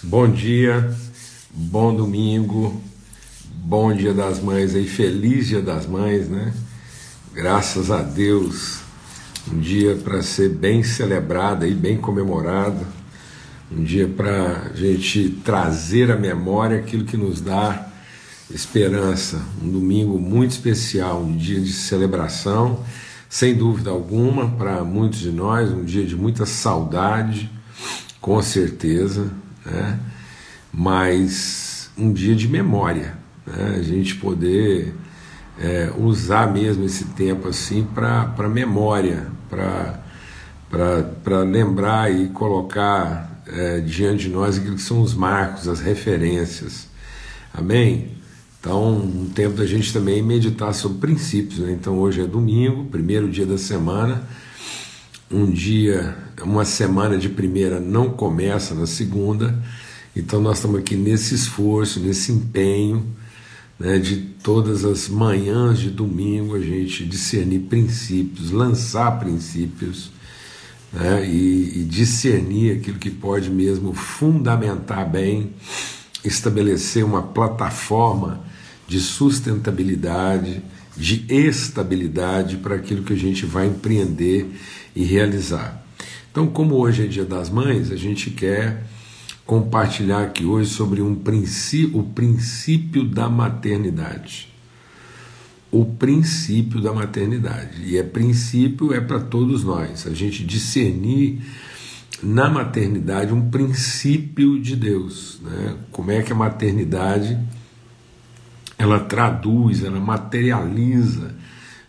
Bom dia, bom domingo, bom dia das mães aí, feliz dia das mães, né? Graças a Deus, um dia para ser bem celebrado e bem comemorado, um dia para a gente trazer à memória aquilo que nos dá esperança, um domingo muito especial, um dia de celebração, sem dúvida alguma, para muitos de nós, um dia de muita saudade, com certeza, né? mas um dia de memória, né? a gente poder é, usar mesmo esse tempo assim para memória, para lembrar e colocar é, diante de nós aquilo que são os marcos, as referências. Amém? Então, um tempo da gente também meditar sobre princípios. Né? Então, hoje é domingo, primeiro dia da semana. Um dia, uma semana de primeira não começa na segunda. Então nós estamos aqui nesse esforço, nesse empenho, né, de todas as manhãs de domingo a gente discernir princípios, lançar princípios né, e, e discernir aquilo que pode mesmo fundamentar bem, estabelecer uma plataforma de sustentabilidade, de estabilidade para aquilo que a gente vai empreender e realizar. Então, como hoje é Dia das Mães, a gente quer compartilhar aqui hoje sobre um princípio, o princípio da maternidade. O princípio da maternidade. E é princípio é para todos nós. A gente discernir na maternidade um princípio de Deus, né? Como é que a maternidade ela traduz, ela materializa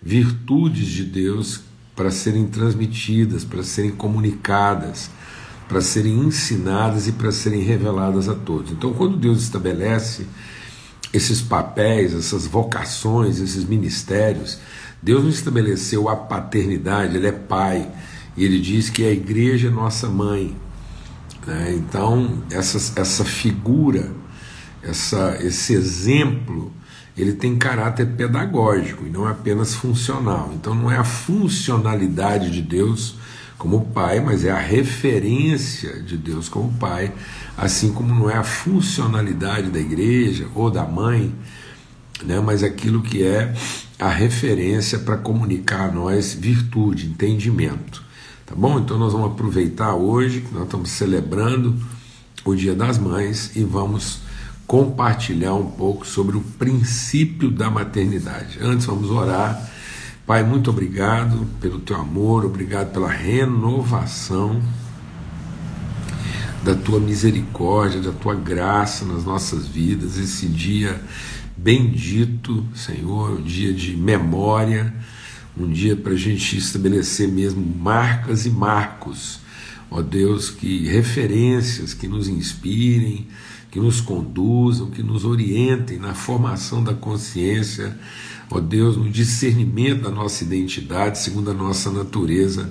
virtudes de Deus para serem transmitidas, para serem comunicadas, para serem ensinadas e para serem reveladas a todos. Então, quando Deus estabelece esses papéis, essas vocações, esses ministérios, Deus não estabeleceu a paternidade, Ele é Pai, e Ele diz que a igreja é nossa mãe. Né? Então, essa, essa figura, essa, esse exemplo, ele tem caráter pedagógico e não apenas funcional. Então, não é a funcionalidade de Deus como Pai, mas é a referência de Deus como Pai, assim como não é a funcionalidade da igreja ou da mãe, né, mas aquilo que é a referência para comunicar a nós virtude, entendimento. Tá bom? Então nós vamos aproveitar hoje, nós estamos celebrando o Dia das Mães e vamos compartilhar um pouco sobre o princípio da maternidade. Antes vamos orar Pai, muito obrigado pelo teu amor, obrigado pela renovação da tua misericórdia, da tua graça nas nossas vidas, esse dia bendito, Senhor, um dia de memória, um dia para a gente estabelecer mesmo marcas e marcos, ó Deus, que referências que nos inspirem, que nos conduzam, que nos orientem na formação da consciência ó Deus, no discernimento da nossa identidade, segundo a nossa natureza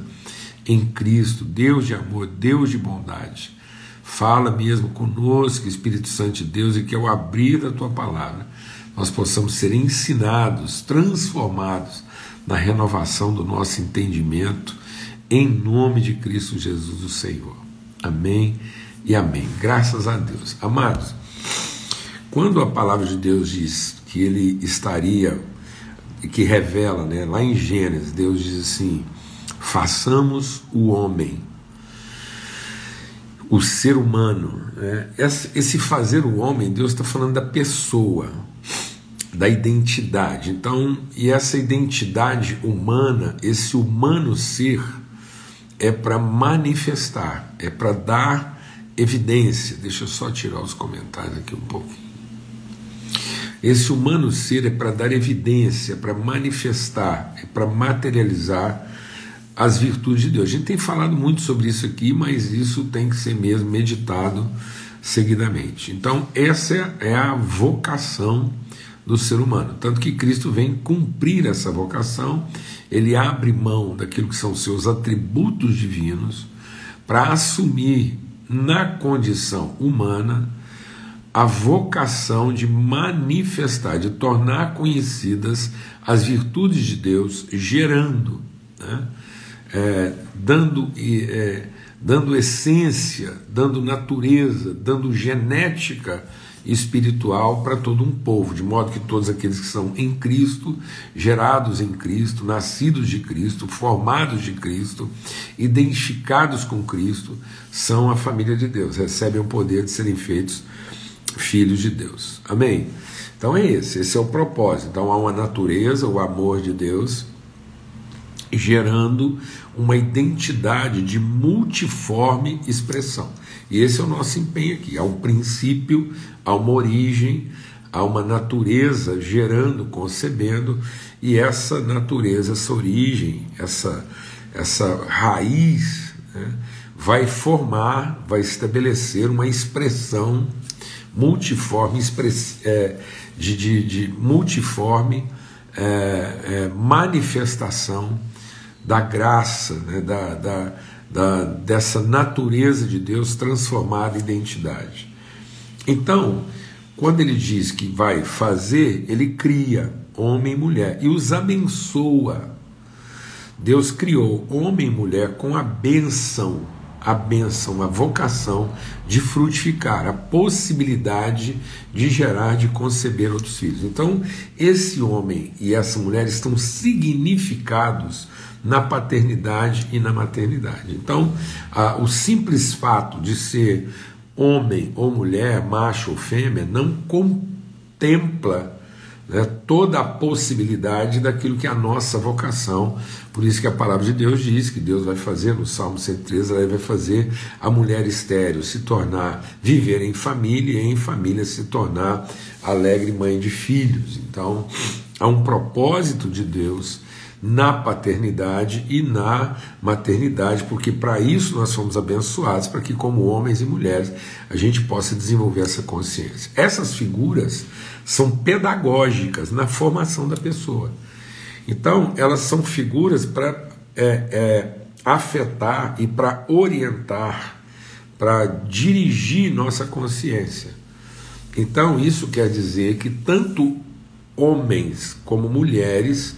em Cristo, Deus de amor, Deus de bondade. Fala mesmo conosco, Espírito Santo de Deus, e que ao abrir da tua palavra nós possamos ser ensinados, transformados na renovação do nosso entendimento, em nome de Cristo Jesus, o Senhor. Amém e amém. Graças a Deus. Amados, quando a palavra de Deus diz que ele estaria que revela, né, lá em Gênesis, Deus diz assim: façamos o homem, o ser humano. Né? Esse fazer o homem, Deus está falando da pessoa, da identidade. Então, e essa identidade humana, esse humano ser, é para manifestar, é para dar evidência. Deixa eu só tirar os comentários aqui um pouquinho. Esse humano ser é para dar evidência, para manifestar, é para materializar as virtudes de Deus. A gente tem falado muito sobre isso aqui, mas isso tem que ser mesmo meditado seguidamente. Então, essa é a vocação do ser humano. Tanto que Cristo vem cumprir essa vocação, ele abre mão daquilo que são seus atributos divinos para assumir na condição humana a vocação de manifestar, de tornar conhecidas as virtudes de Deus, gerando, né? é, dando, é, dando essência, dando natureza, dando genética espiritual para todo um povo, de modo que todos aqueles que são em Cristo, gerados em Cristo, nascidos de Cristo, formados de Cristo, identificados com Cristo, são a família de Deus, recebem o poder de serem feitos filhos de Deus. Amém? Então é esse, esse é o propósito. Então há uma natureza, o amor de Deus, gerando uma identidade de multiforme expressão. E esse é o nosso empenho aqui. Há um princípio, há uma origem, há uma natureza gerando, concebendo, e essa natureza, essa origem, essa, essa raiz, né, vai formar, vai estabelecer uma expressão multiforme, express, é, de, de, de, multiforme é, é, manifestação da graça, né, da, da da, dessa natureza de Deus transformada em identidade. Então, quando ele diz que vai fazer, ele cria homem e mulher e os abençoa. Deus criou homem e mulher com a benção, a benção, a vocação de frutificar, a possibilidade de gerar, de conceber outros filhos. Então, esse homem e essa mulher estão significados na paternidade e na maternidade. Então, a, o simples fato de ser homem ou mulher, macho ou fêmea, não contempla né, toda a possibilidade daquilo que é a nossa vocação. Por isso que a palavra de Deus diz que Deus vai fazer, no Salmo 113, ela vai fazer a mulher estéreo se tornar, viver em família e em família se tornar alegre mãe de filhos. Então, há um propósito de Deus na paternidade e na maternidade, porque para isso nós fomos abençoados, para que, como homens e mulheres, a gente possa desenvolver essa consciência. Essas figuras são pedagógicas na formação da pessoa. Então, elas são figuras para é, é, afetar e para orientar, para dirigir nossa consciência. Então, isso quer dizer que tanto homens como mulheres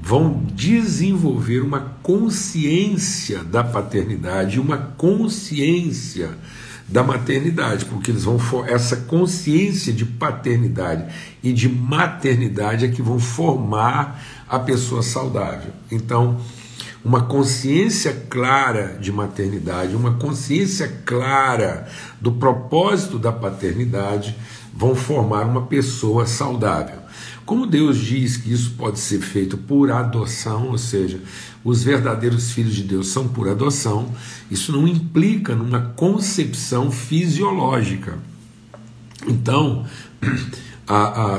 vão desenvolver uma consciência da paternidade, uma consciência da maternidade, porque eles vão essa consciência de paternidade e de maternidade é que vão formar a pessoa saudável. Então, uma consciência clara de maternidade, uma consciência clara do propósito da paternidade vão formar uma pessoa saudável. Como Deus diz que isso pode ser feito por adoção, ou seja, os verdadeiros filhos de Deus são por adoção, isso não implica numa concepção fisiológica. Então, a, a,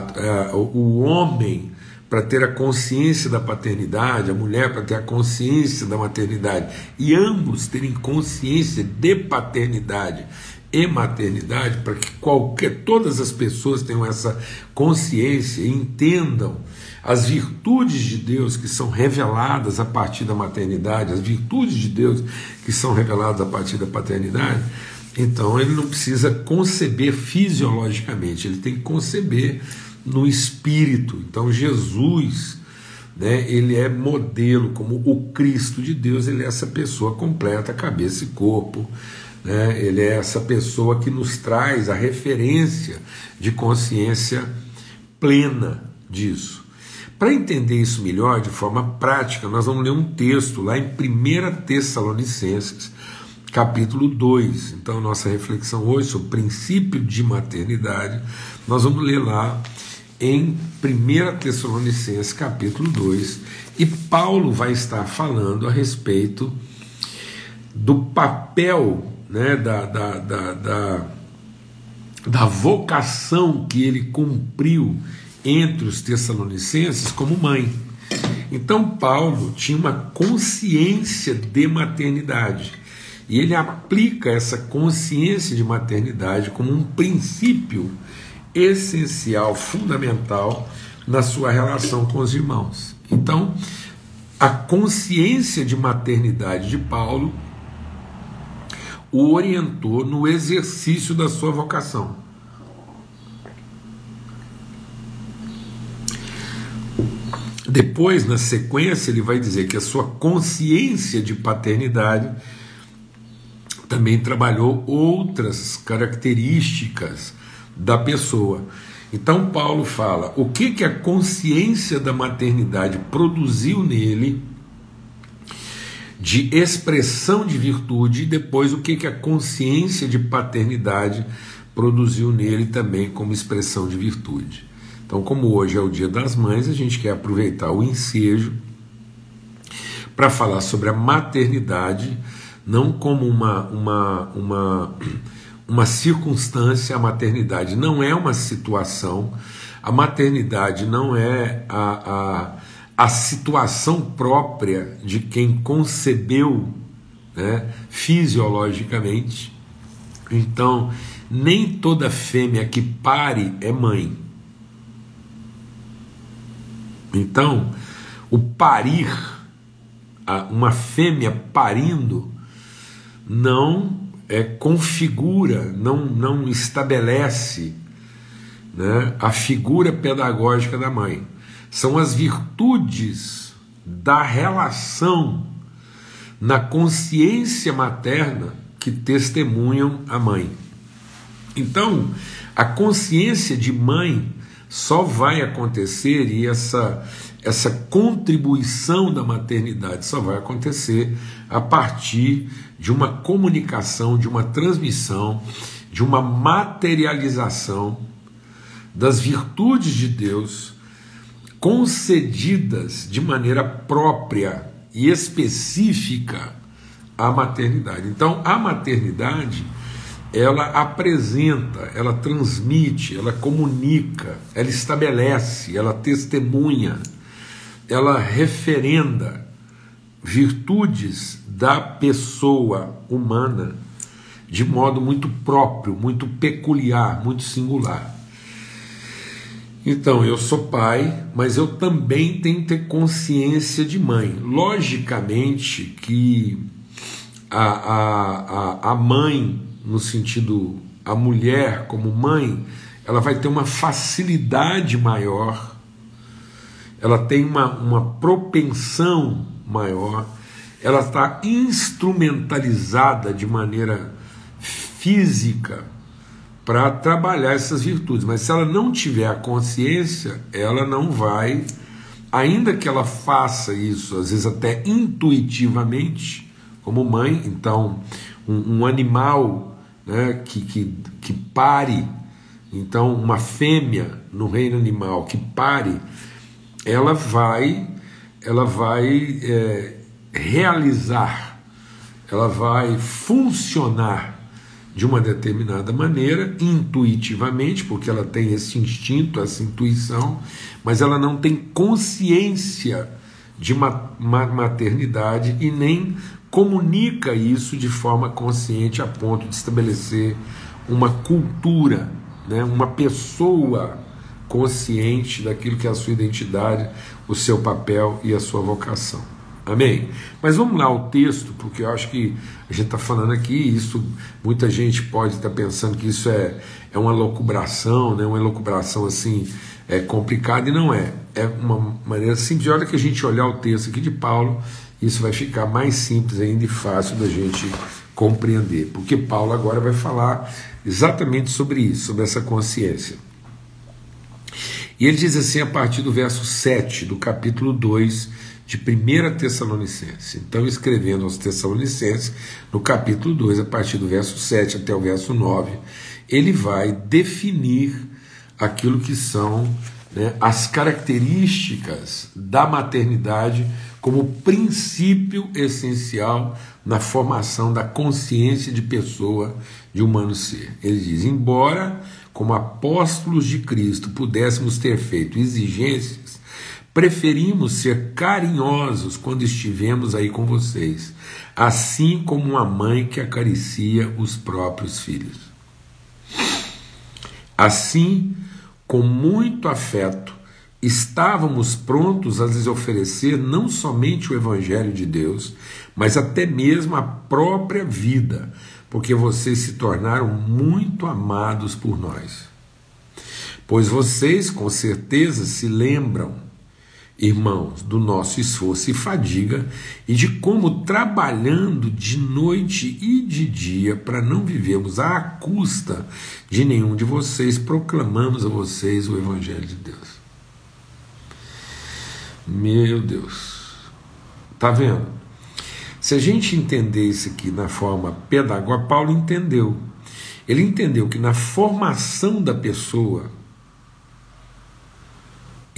a, o homem, para ter a consciência da paternidade, a mulher para ter a consciência da maternidade, e ambos terem consciência de paternidade e maternidade, para que qualquer, todas as pessoas tenham essa consciência e entendam as virtudes de Deus que são reveladas a partir da maternidade, as virtudes de Deus que são reveladas a partir da paternidade, então ele não precisa conceber fisiologicamente, ele tem que conceber no espírito. Então Jesus, né, ele é modelo como o Cristo de Deus, ele é essa pessoa completa, cabeça e corpo né? Ele é essa pessoa que nos traz a referência de consciência plena disso. Para entender isso melhor, de forma prática, nós vamos ler um texto lá em 1 Tessalonicenses, capítulo 2. Então, nossa reflexão hoje sobre o princípio de maternidade, nós vamos ler lá em 1 Tessalonicenses, capítulo 2, e Paulo vai estar falando a respeito do papel né, da, da, da, da, da vocação que ele cumpriu entre os Tessalonicenses como mãe. Então, Paulo tinha uma consciência de maternidade. E ele aplica essa consciência de maternidade como um princípio essencial, fundamental na sua relação com os irmãos. Então, a consciência de maternidade de Paulo o orientou no exercício da sua vocação. Depois, na sequência, ele vai dizer que a sua consciência de paternidade também trabalhou outras características da pessoa. Então Paulo fala o que que a consciência da maternidade produziu nele de expressão de virtude e depois o que que a consciência de paternidade produziu nele também como expressão de virtude. Então, como hoje é o Dia das Mães, a gente quer aproveitar o ensejo para falar sobre a maternidade, não como uma, uma, uma, uma circunstância, a maternidade não é uma situação, a maternidade não é a, a, a situação própria de quem concebeu né, fisiologicamente. Então, nem toda fêmea que pare é mãe. Então, o parir, uma fêmea parindo, não é, configura, não, não estabelece né, a figura pedagógica da mãe. São as virtudes da relação na consciência materna que testemunham a mãe. Então, a consciência de mãe só vai acontecer e essa essa contribuição da maternidade só vai acontecer a partir de uma comunicação, de uma transmissão, de uma materialização das virtudes de Deus concedidas de maneira própria e específica à maternidade. Então, a maternidade ela apresenta, ela transmite, ela comunica, ela estabelece, ela testemunha, ela referenda virtudes da pessoa humana de modo muito próprio, muito peculiar, muito singular. Então, eu sou pai, mas eu também tenho que ter consciência de mãe. Logicamente que a, a, a, mãe no sentido a mulher como mãe, ela vai ter uma facilidade maior, ela tem uma, uma propensão maior, ela está instrumentalizada de maneira física para trabalhar essas virtudes, mas se ela não tiver a consciência, ela não vai, ainda que ela faça isso, às vezes até intuitivamente, como mãe, então um, um animal né, que, que, que pare, então uma fêmea no reino animal que pare, ela vai, ela vai é, realizar, ela vai funcionar de uma determinada maneira, intuitivamente, porque ela tem esse instinto, essa intuição, mas ela não tem consciência de maternidade e nem comunica isso de forma consciente a ponto de estabelecer uma cultura, né, uma pessoa consciente daquilo que é a sua identidade, o seu papel e a sua vocação. Amém? Mas vamos lá ao texto, porque eu acho que a gente está falando aqui, isso muita gente pode estar tá pensando que isso é, é uma locubração, né, uma elucubração assim é complicada, e não é. É uma maneira simples. De que a gente olhar o texto aqui de Paulo, isso vai ficar mais simples ainda e fácil da gente compreender, porque Paulo agora vai falar exatamente sobre isso, sobre essa consciência. E ele diz assim a partir do verso 7 do capítulo 2 de 1 Tessalonicenses. Então, escrevendo aos Tessalonicenses, no capítulo 2, a partir do verso 7 até o verso 9, ele vai definir aquilo que são né, as características da maternidade como princípio essencial na formação da consciência de pessoa, de humano ser. Ele diz: embora, como apóstolos de Cristo, pudéssemos ter feito exigências, preferimos ser carinhosos quando estivemos aí com vocês, assim como uma mãe que acaricia os próprios filhos. Assim, com muito afeto, estávamos prontos a lhes oferecer não somente o Evangelho de Deus, mas até mesmo a própria vida, porque vocês se tornaram muito amados por nós. Pois vocês, com certeza, se lembram irmãos, do nosso esforço e fadiga e de como trabalhando de noite e de dia para não vivermos à custa de nenhum de vocês, proclamamos a vocês o Evangelho de Deus. Meu Deus, tá vendo? Se a gente entender isso aqui na forma pedagógica, Paulo entendeu. Ele entendeu que na formação da pessoa,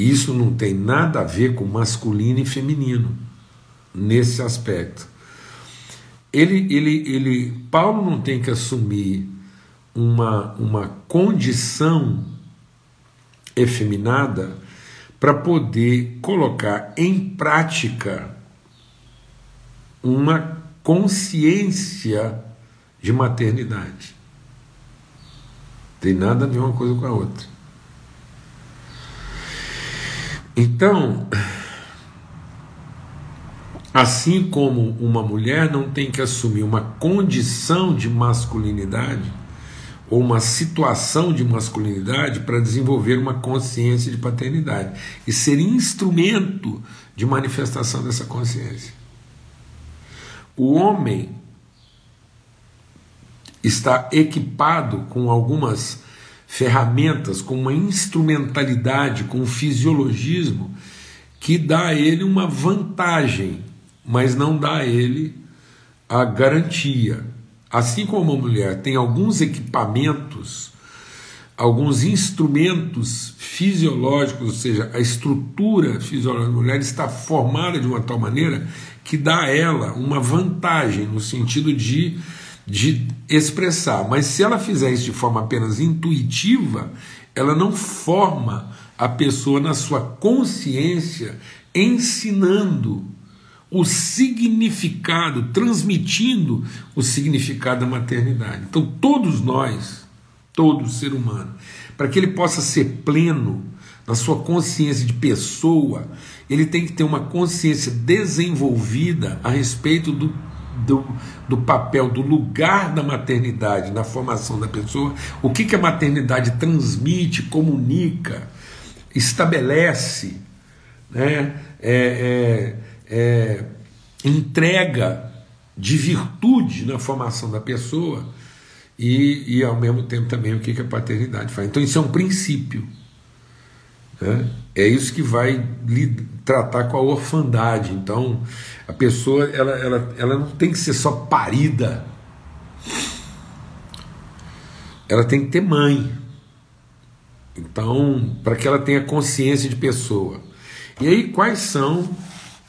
isso não tem nada a ver com masculino e feminino nesse aspecto. Ele, ele, ele, Paulo não tem que assumir uma, uma condição efeminada para poder colocar em prática uma consciência de maternidade. Tem nada a ver uma coisa com a outra. Então, assim como uma mulher não tem que assumir uma condição de masculinidade ou uma situação de masculinidade para desenvolver uma consciência de paternidade e ser instrumento de manifestação dessa consciência. O homem está equipado com algumas ferramentas, com uma instrumentalidade, com um fisiologismo que dá a ele uma vantagem, mas não dá a ele a garantia. Assim como a mulher tem alguns equipamentos, alguns instrumentos fisiológicos, ou seja, a estrutura fisiológica da mulher está formada de uma tal maneira que dá a ela uma vantagem no sentido de de expressar, mas se ela fizer isso de forma apenas intuitiva, ela não forma a pessoa na sua consciência, ensinando o significado, transmitindo o significado da maternidade. Então, todos nós, todo ser humano, para que ele possa ser pleno na sua consciência de pessoa, ele tem que ter uma consciência desenvolvida a respeito do do, do papel, do lugar da maternidade na formação da pessoa, o que, que a maternidade transmite, comunica, estabelece, né, é, é, é, entrega de virtude na formação da pessoa e, e ao mesmo tempo também o que, que a paternidade faz. Então, isso é um princípio. Né? É isso que vai tratar com a orfandade. Então, a pessoa ela, ela, ela não tem que ser só parida, ela tem que ter mãe. Então, para que ela tenha consciência de pessoa. E aí, quais são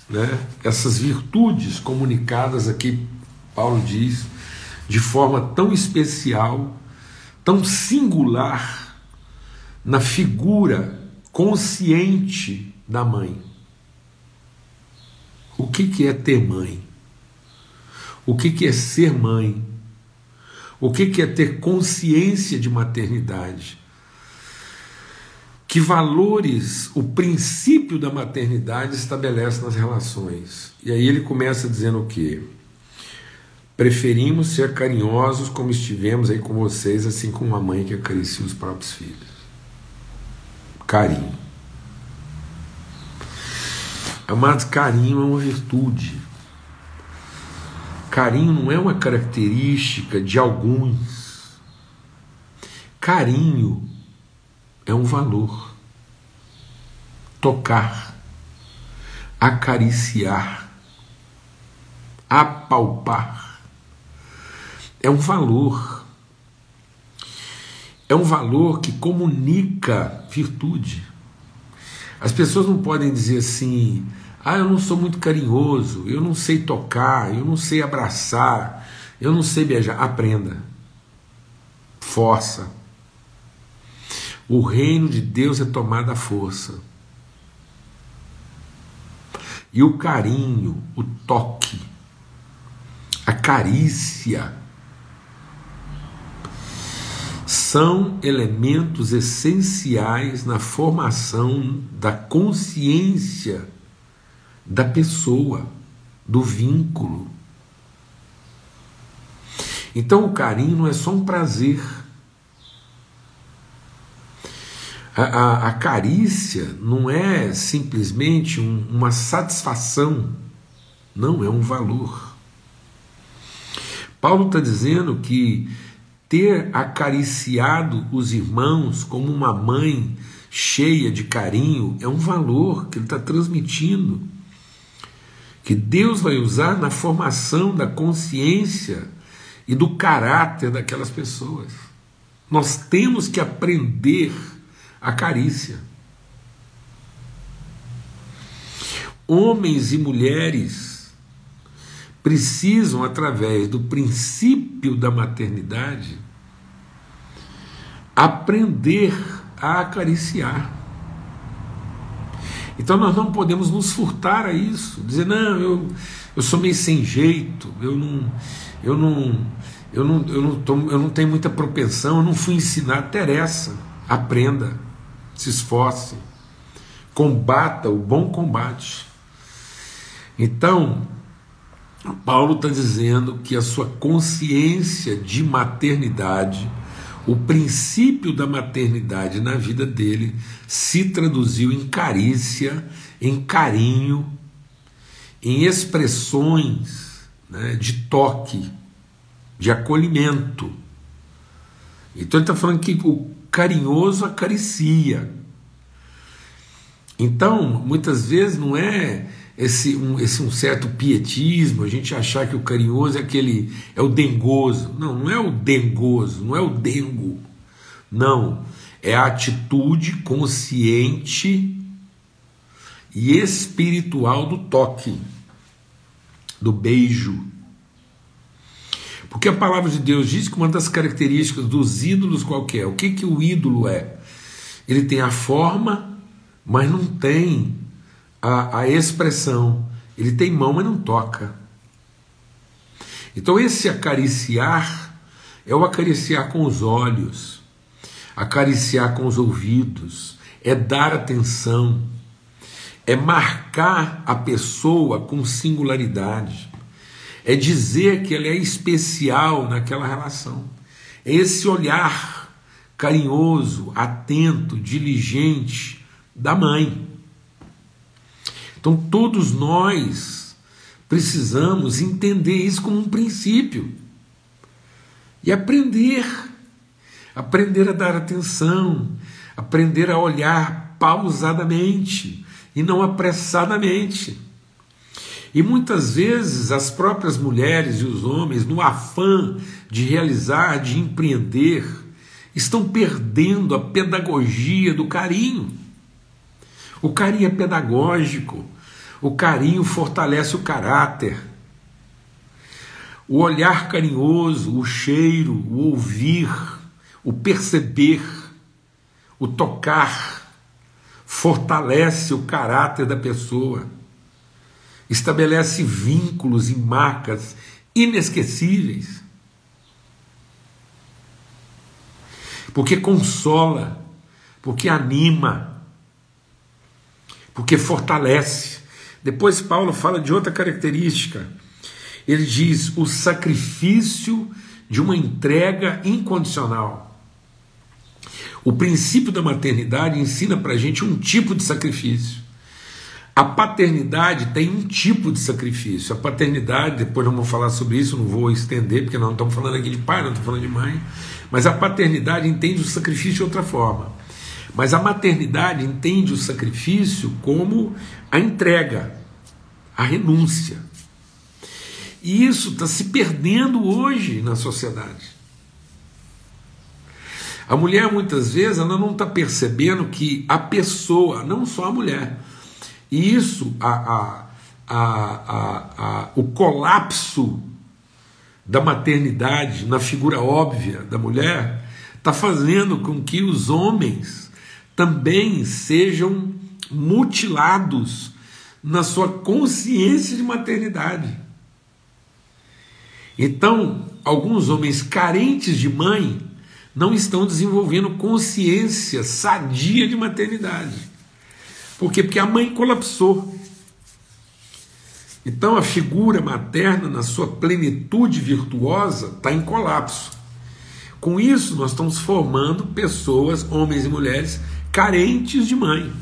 né, essas virtudes comunicadas aqui, Paulo diz, de forma tão especial, tão singular, na figura consciente da mãe. O que, que é ter mãe? O que, que é ser mãe? O que, que é ter consciência de maternidade? Que valores o princípio da maternidade estabelece nas relações? E aí ele começa dizendo o quê? Preferimos ser carinhosos como estivemos aí com vocês, assim como uma mãe que acaricia os próprios filhos carinho. Amados, carinho é uma virtude. Carinho não é uma característica de alguns. Carinho é um valor. Tocar, acariciar, apalpar é um valor é um valor que comunica virtude. As pessoas não podem dizer assim: ah, eu não sou muito carinhoso, eu não sei tocar, eu não sei abraçar, eu não sei beijar. Aprenda. Força. O reino de Deus é tomada força. E o carinho, o toque, a carícia, são elementos essenciais na formação da consciência da pessoa, do vínculo. Então o carinho não é só um prazer. A, a, a carícia não é simplesmente um, uma satisfação, não, é um valor. Paulo está dizendo que ter acariciado os irmãos como uma mãe cheia de carinho é um valor que ele está transmitindo, que Deus vai usar na formação da consciência e do caráter daquelas pessoas. Nós temos que aprender a carícia. Homens e mulheres precisam, através do princípio da maternidade, aprender a acariciar. Então nós não podemos nos furtar a isso, dizer, não, eu, eu sou meio sem jeito, eu não, eu não, eu não, eu não, tô, eu não tenho muita propensão, eu não fui ensinado, interessa, aprenda se esforce, combata o bom combate. Então, Paulo está dizendo que a sua consciência de maternidade, o princípio da maternidade na vida dele, se traduziu em carícia, em carinho, em expressões né, de toque, de acolhimento. Então ele está falando que o carinhoso acaricia. Então, muitas vezes não é esse um, esse um certo pietismo, a gente achar que o carinhoso é aquele é o dengoso. Não, não é o dengoso, não é o dengo. Não, é a atitude consciente e espiritual do toque, do beijo, porque a palavra de Deus diz que uma das características dos ídolos qualquer, o que, que o ídolo é? Ele tem a forma, mas não tem a, a expressão. Ele tem mão, mas não toca. Então, esse acariciar é o acariciar com os olhos, acariciar com os ouvidos, é dar atenção, é marcar a pessoa com singularidade é dizer que ele é especial naquela relação. É esse olhar carinhoso, atento, diligente da mãe. Então todos nós precisamos entender isso como um princípio e aprender, aprender a dar atenção, aprender a olhar pausadamente e não apressadamente. E muitas vezes as próprias mulheres e os homens, no afã de realizar, de empreender, estão perdendo a pedagogia do carinho. O carinho é pedagógico, o carinho fortalece o caráter. O olhar carinhoso, o cheiro, o ouvir, o perceber, o tocar, fortalece o caráter da pessoa estabelece vínculos e marcas inesquecíveis. Porque consola, porque anima, porque fortalece. Depois Paulo fala de outra característica. Ele diz o sacrifício de uma entrega incondicional. O princípio da maternidade ensina para a gente um tipo de sacrifício. A paternidade tem um tipo de sacrifício. A paternidade, depois vamos falar sobre isso, não vou estender, porque nós não estamos falando aqui de pai, não estamos falando de mãe. Mas a paternidade entende o sacrifício de outra forma. Mas a maternidade entende o sacrifício como a entrega, a renúncia. E isso está se perdendo hoje na sociedade. A mulher, muitas vezes, ela não está percebendo que a pessoa, não só a mulher, e isso, a, a, a, o colapso da maternidade na figura óbvia da mulher, está fazendo com que os homens também sejam mutilados na sua consciência de maternidade. Então, alguns homens carentes de mãe não estão desenvolvendo consciência sadia de maternidade. Por quê? Porque a mãe colapsou. Então a figura materna, na sua plenitude virtuosa, está em colapso. Com isso, nós estamos formando pessoas, homens e mulheres, carentes de mãe.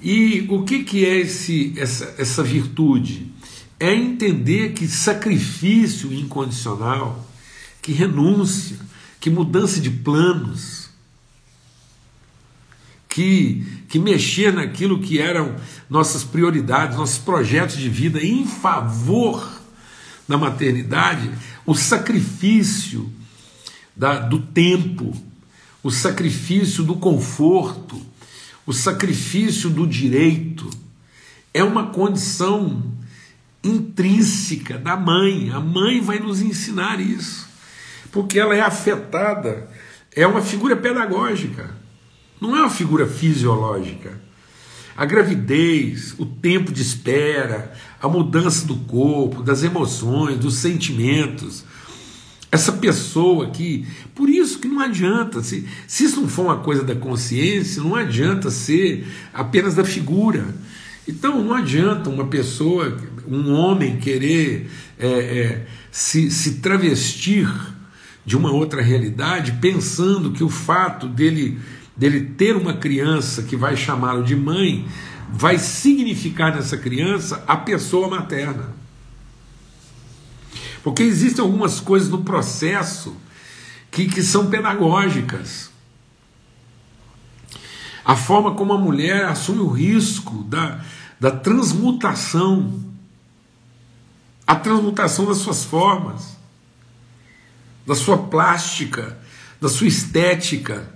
E o que, que é esse, essa, essa virtude? É entender que sacrifício incondicional, que renúncia, que mudança de planos, que, que mexer naquilo que eram nossas prioridades, nossos projetos de vida em favor da maternidade, o sacrifício da, do tempo, o sacrifício do conforto, o sacrifício do direito, é uma condição intrínseca da mãe. A mãe vai nos ensinar isso, porque ela é afetada, é uma figura pedagógica, não é uma figura fisiológica. A gravidez, o tempo de espera, a mudança do corpo, das emoções, dos sentimentos, essa pessoa que. Por isso que não adianta, se, se isso não for uma coisa da consciência, não adianta ser apenas da figura. Então não adianta uma pessoa, um homem, querer é, é, se, se travestir de uma outra realidade, pensando que o fato dele, dele ter uma criança que vai chamá-lo de mãe vai significar nessa criança a pessoa materna. Porque existem algumas coisas no processo que, que são pedagógicas. A forma como a mulher assume o risco da, da transmutação, a transmutação das suas formas, da sua plástica, da sua estética.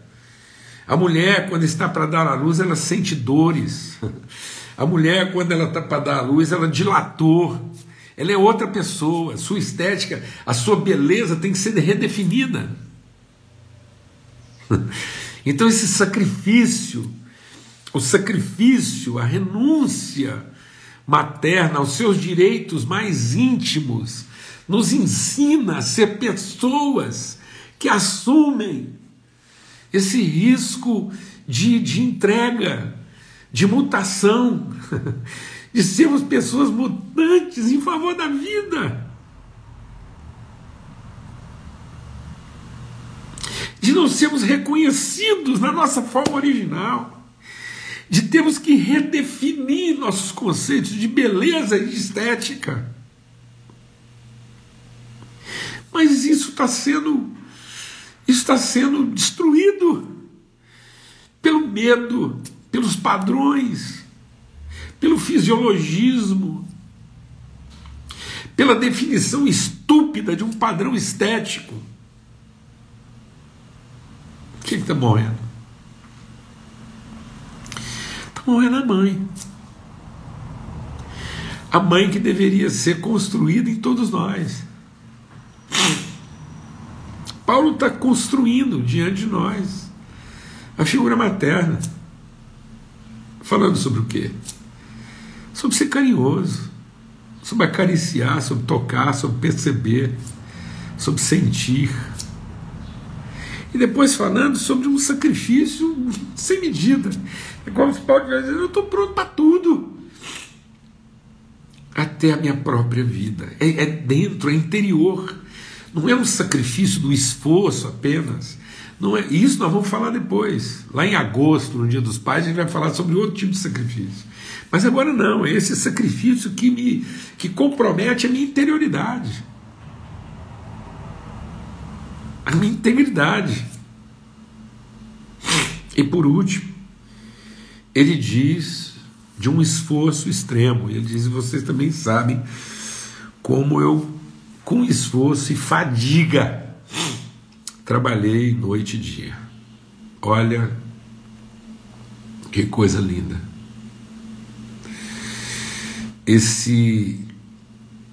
A mulher, quando está para dar à luz, ela sente dores. A mulher, quando ela está para dar à luz, ela dilatou ela é outra pessoa, sua estética, a sua beleza tem que ser redefinida. Então, esse sacrifício, o sacrifício, a renúncia materna aos seus direitos mais íntimos, nos ensina a ser pessoas que assumem esse risco de, de entrega, de mutação, de sermos pessoas mutantes em favor da vida. De não sermos reconhecidos na nossa forma original. De termos que redefinir nossos conceitos de beleza e de estética. Mas isso está sendo isso está sendo destruído pelo medo, pelos padrões, pelo fisiologismo, pela definição estúpida de um padrão estético. O que está morrendo? Está morrendo a mãe. A mãe que deveria ser construída em todos nós. Paulo está construindo diante de nós a figura materna. Falando sobre o quê? Sobre ser carinhoso, sobre acariciar, sobre tocar, sobre perceber, sobre sentir. E depois falando sobre um sacrifício sem medida. É como se Paulo dizer, eu estou pronto para tudo. Até a minha própria vida. É, é dentro, é interior. Não é um sacrifício do esforço apenas. Não é, isso nós vamos falar depois. Lá em agosto, no Dia dos Pais, a gente vai falar sobre outro tipo de sacrifício. Mas agora não, é esse sacrifício que me que compromete a minha interioridade. A minha integridade. E por último, ele diz de um esforço extremo. Ele diz: vocês também sabem como eu, com esforço e fadiga, trabalhei noite e dia. Olha que coisa linda esse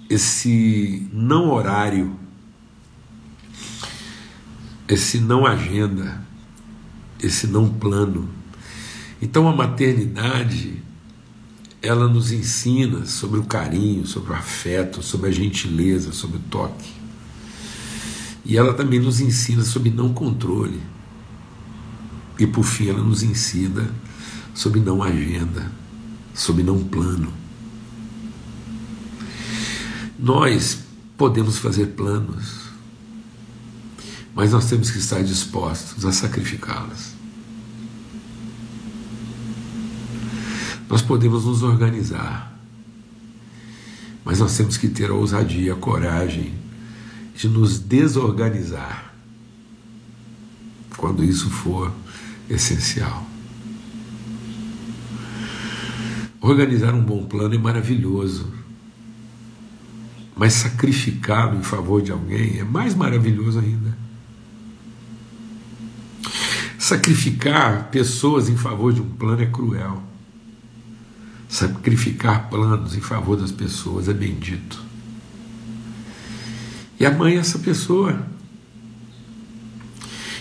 esse não horário, esse não agenda, esse não plano. Então a maternidade ela nos ensina sobre o carinho, sobre o afeto, sobre a gentileza, sobre o toque. E ela também nos ensina sobre não controle. E por fim ela nos ensina sobre não agenda, sobre não plano. Nós podemos fazer planos, mas nós temos que estar dispostos a sacrificá-los. Nós podemos nos organizar, mas nós temos que ter a ousadia, a coragem de nos desorganizar quando isso for essencial. Organizar um bom plano é maravilhoso, mas sacrificá-lo em favor de alguém é mais maravilhoso ainda. Sacrificar pessoas em favor de um plano é cruel. Sacrificar planos em favor das pessoas é bendito. E a mãe é essa pessoa.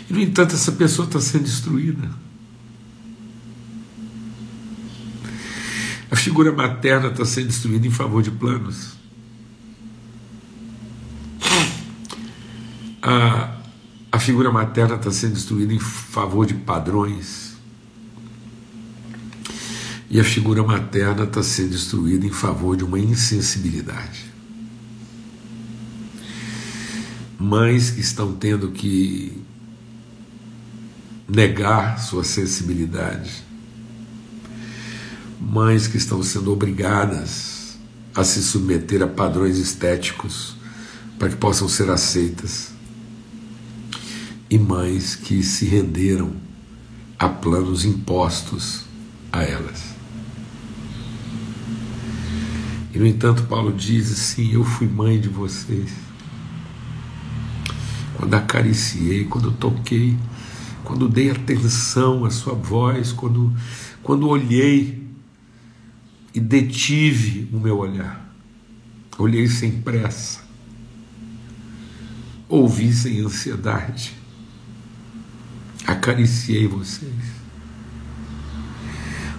E, no entanto, essa pessoa está sendo destruída. A figura materna está sendo destruída em favor de planos. A, a figura materna está sendo destruída em favor de padrões. E a figura materna está sendo destruída em favor de uma insensibilidade. Mães que estão tendo que negar sua sensibilidade. Mães que estão sendo obrigadas a se submeter a padrões estéticos para que possam ser aceitas e mães que se renderam a planos impostos a elas. E no entanto, Paulo diz assim: Eu fui mãe de vocês. Quando acariciei, quando toquei, quando dei atenção à sua voz, quando, quando olhei e detive o meu olhar. Olhei sem pressa, ouvi sem ansiedade acariciei vocês.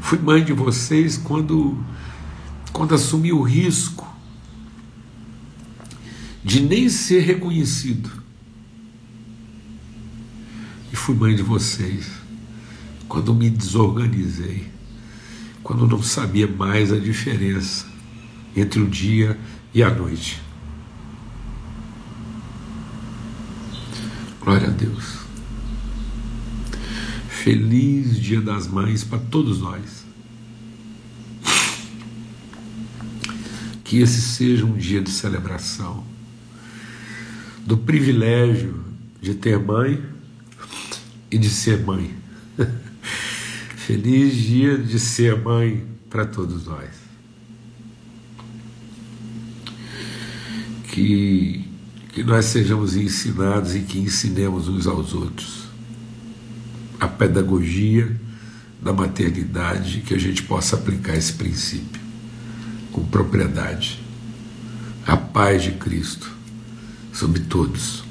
Fui mãe de vocês quando, quando assumi o risco de nem ser reconhecido. E fui mãe de vocês quando me desorganizei, quando não sabia mais a diferença entre o dia e a noite. Glória a Deus. Feliz Dia das Mães para todos nós. Que esse seja um dia de celebração do privilégio de ter mãe e de ser mãe. Feliz dia de ser mãe para todos nós. Que, que nós sejamos ensinados e que ensinemos uns aos outros a pedagogia da maternidade, que a gente possa aplicar esse princípio com propriedade. A paz de Cristo sobre todos,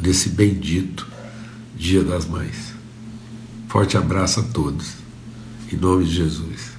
nesse bendito Dia das Mães. Forte abraço a todos, em nome de Jesus.